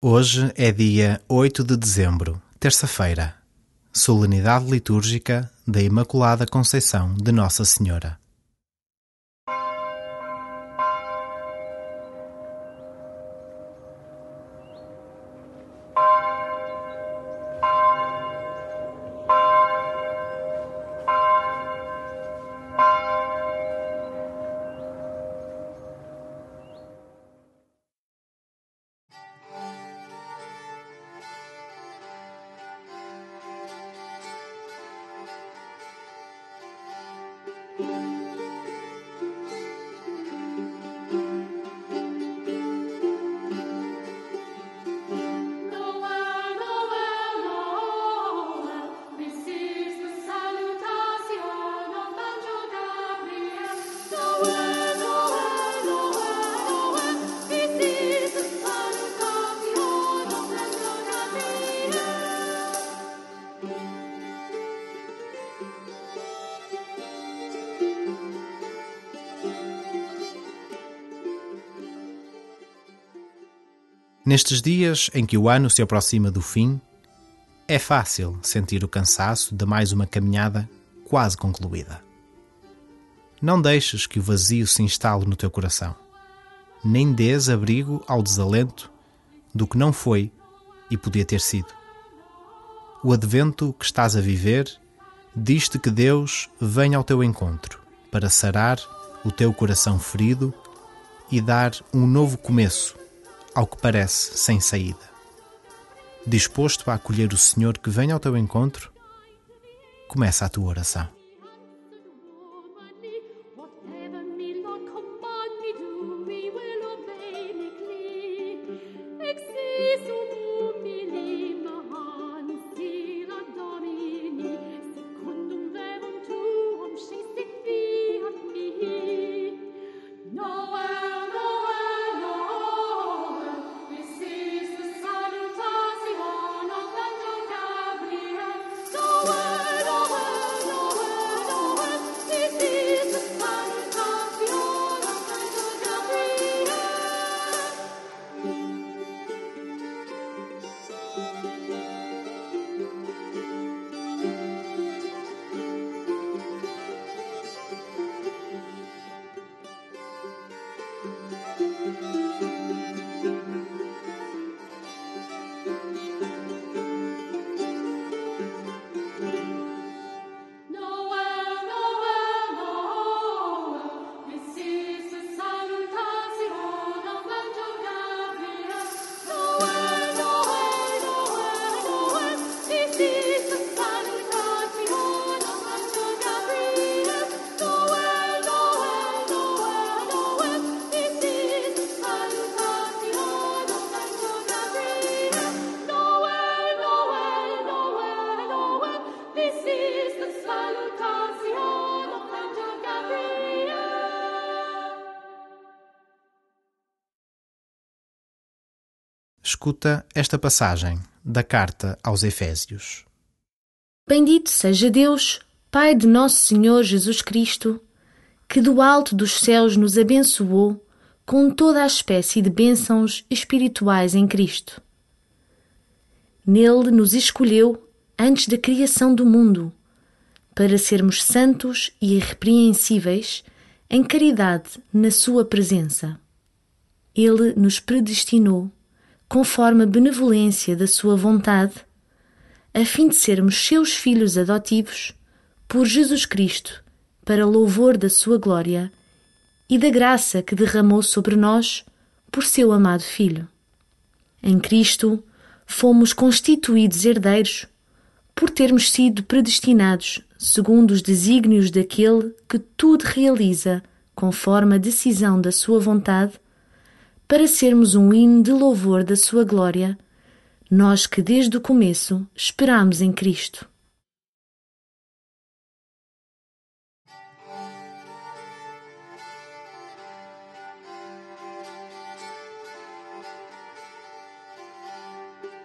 Hoje é dia 8 de dezembro, terça-feira, solenidade litúrgica da Imaculada Conceição de Nossa Senhora. Nestes dias em que o ano se aproxima do fim, é fácil sentir o cansaço de mais uma caminhada quase concluída. Não deixes que o vazio se instale no teu coração, nem dês abrigo ao desalento do que não foi e podia ter sido. O advento que estás a viver diz-te que Deus vem ao teu encontro para sarar o teu coração ferido e dar um novo começo ao que parece sem saída. Disposto a acolher o Senhor que vem ao teu encontro, começa a tua oração. Escuta esta passagem da carta aos Efésios. Bendito seja Deus, Pai de nosso Senhor Jesus Cristo, que do alto dos céus nos abençoou com toda a espécie de bênçãos espirituais em Cristo. Nele nos escolheu antes da criação do mundo, para sermos santos e irrepreensíveis em caridade na Sua presença. Ele nos predestinou conforme a benevolência da Sua vontade, a fim de sermos seus filhos adotivos por Jesus Cristo, para louvor da Sua glória e da graça que derramou sobre nós por seu amado Filho. Em Cristo fomos constituídos herdeiros por termos sido predestinados segundo os desígnios daquele que tudo realiza conforme a decisão da Sua vontade para sermos um hino de louvor da Sua glória, nós que desde o começo esperamos em Cristo.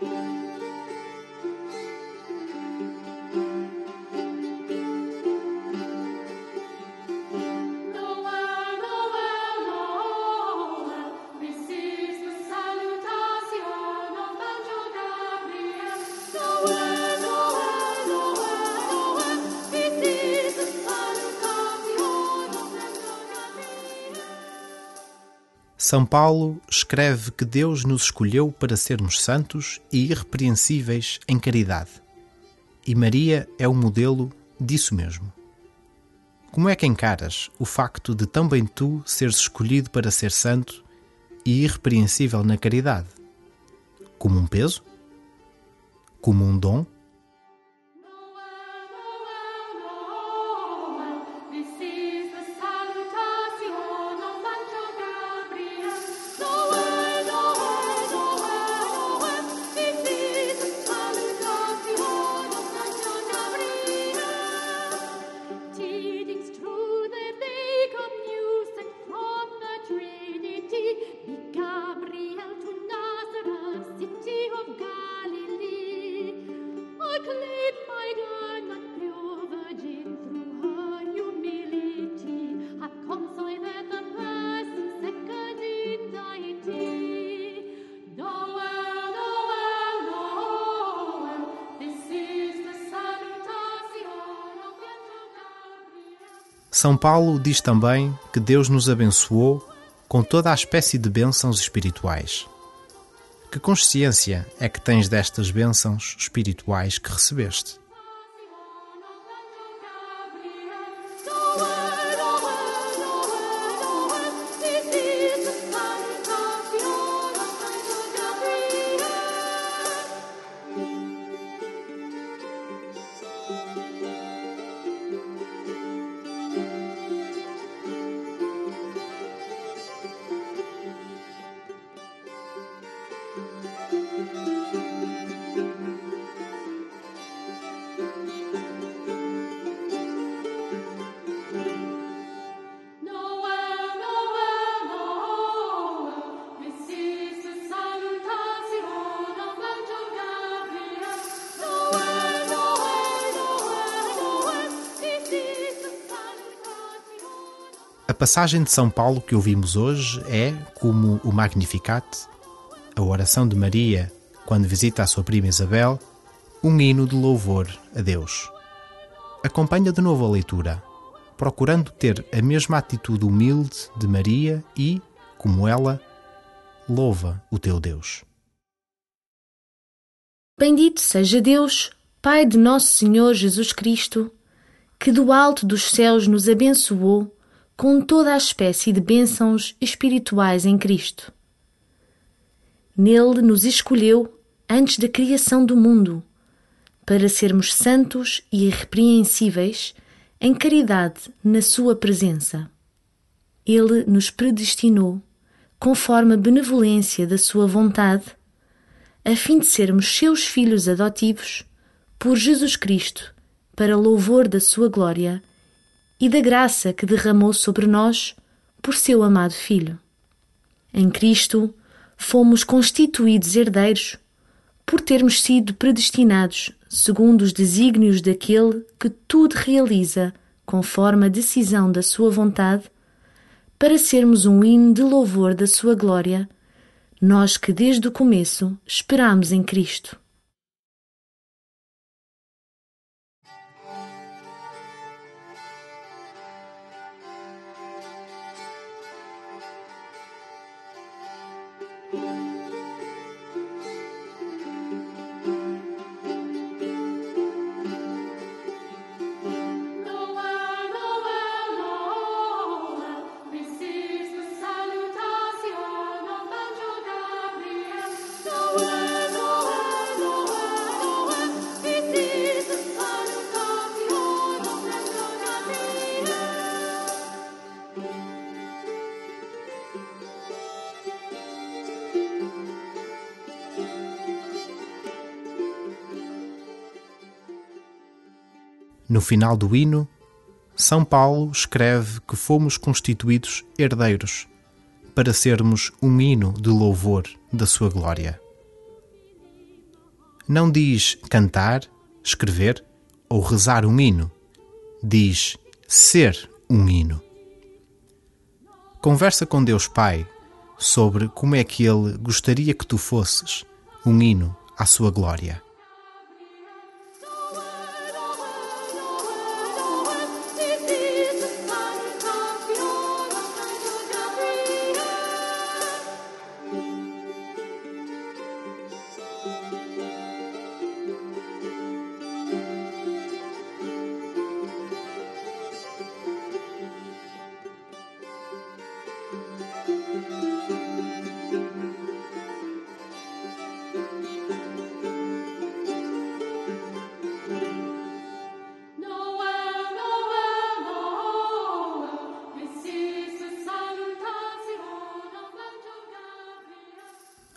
thank São Paulo escreve que Deus nos escolheu para sermos santos e irrepreensíveis em caridade. E Maria é o modelo disso mesmo. Como é que encaras o facto de também tu seres escolhido para ser santo e irrepreensível na caridade? Como um peso? Como um dom? São Paulo diz também que Deus nos abençoou com toda a espécie de bênçãos espirituais. Que consciência é que tens destas bênçãos espirituais que recebeste? A passagem de São Paulo que ouvimos hoje é, como o Magnificat, a oração de Maria quando visita a sua prima Isabel, um hino de louvor a Deus. Acompanha de novo a leitura, procurando ter a mesma atitude humilde de Maria e, como ela, louva o teu Deus. Bendito seja Deus, Pai de nosso Senhor Jesus Cristo, que do alto dos céus nos abençoou com toda a espécie de bênçãos espirituais em Cristo. Nele nos escolheu antes da criação do mundo, para sermos santos e irrepreensíveis em caridade na Sua presença. Ele nos predestinou, conforme a benevolência da Sua vontade, a fim de sermos seus filhos adotivos por Jesus Cristo, para louvor da Sua glória e da graça que derramou sobre nós por seu amado Filho. Em Cristo fomos constituídos herdeiros por termos sido predestinados segundo os desígnios daquele que tudo realiza conforme a decisão da sua vontade, para sermos um hino de louvor da sua glória, nós que desde o começo esperamos em Cristo. No final do hino, São Paulo escreve que fomos constituídos herdeiros para sermos um hino de louvor da sua glória. Não diz cantar, escrever ou rezar um hino, diz ser um hino. Conversa com Deus Pai sobre como é que Ele gostaria que tu fosses um hino à sua glória.